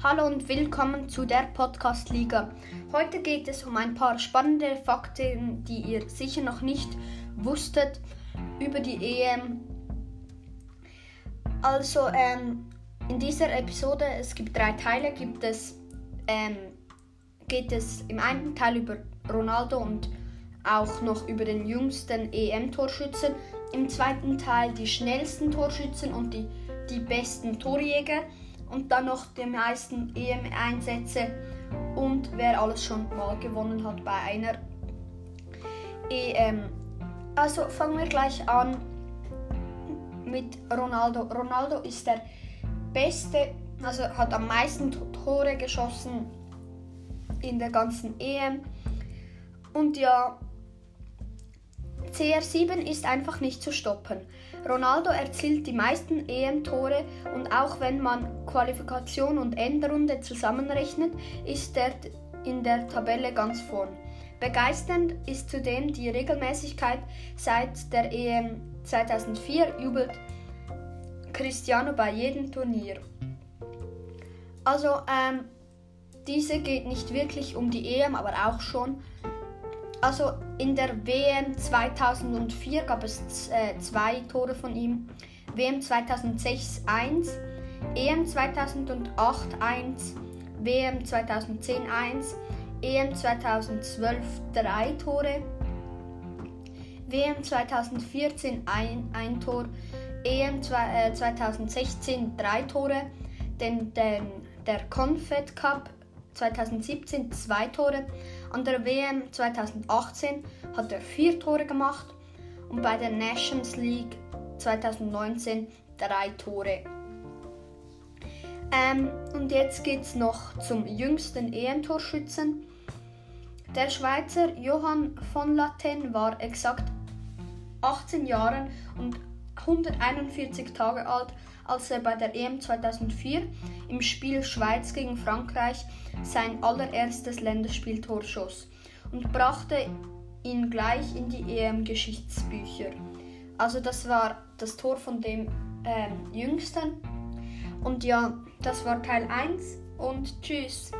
Hallo und willkommen zu der Podcast Liga. Heute geht es um ein paar spannende Fakten, die ihr sicher noch nicht wusstet über die EM. Also ähm, in dieser Episode, es gibt drei Teile, gibt es, ähm, geht es im einen Teil über Ronaldo und auch noch über den jüngsten EM-Torschützen. Im zweiten Teil die schnellsten Torschützen und die, die besten Torjäger und dann noch die meisten EM-Einsätze und wer alles schon mal gewonnen hat bei einer EM. Also fangen wir gleich an mit Ronaldo. Ronaldo ist der beste, also hat am meisten Tore geschossen in der ganzen EM. Und ja, CR7 ist einfach nicht zu stoppen. Ronaldo erzielt die meisten EM-Tore und auch wenn man Qualifikation und Endrunde zusammenrechnet, ist er in der Tabelle ganz vorn. Begeisternd ist zudem die Regelmäßigkeit. Seit der EM 2004 jubelt Cristiano bei jedem Turnier. Also, ähm, diese geht nicht wirklich um die EM, aber auch schon also in der WM 2004 gab es äh, zwei Tore von ihm. WM 2006 1, EM 2008 1, WM 2010 1, EM 2012 3 Tore, WM 2014 ein, ein Tor, EM zwei, äh, 2016 3 Tore, denn, denn der Confed Cup 2017 zwei Tore, an der WM 2018 hat er vier Tore gemacht und bei der Nations League 2019 drei Tore. Ähm, und jetzt geht es noch zum jüngsten EM-Torschützen. Der Schweizer Johann von Laten war exakt 18 Jahre und 141 Tage alt, als er bei der EM 2004 im Spiel Schweiz gegen Frankreich sein allererstes Länderspieltor schoss und brachte ihn gleich in die EM-Geschichtsbücher. Also das war das Tor von dem ähm, Jüngsten. Und ja, das war Teil 1 und tschüss.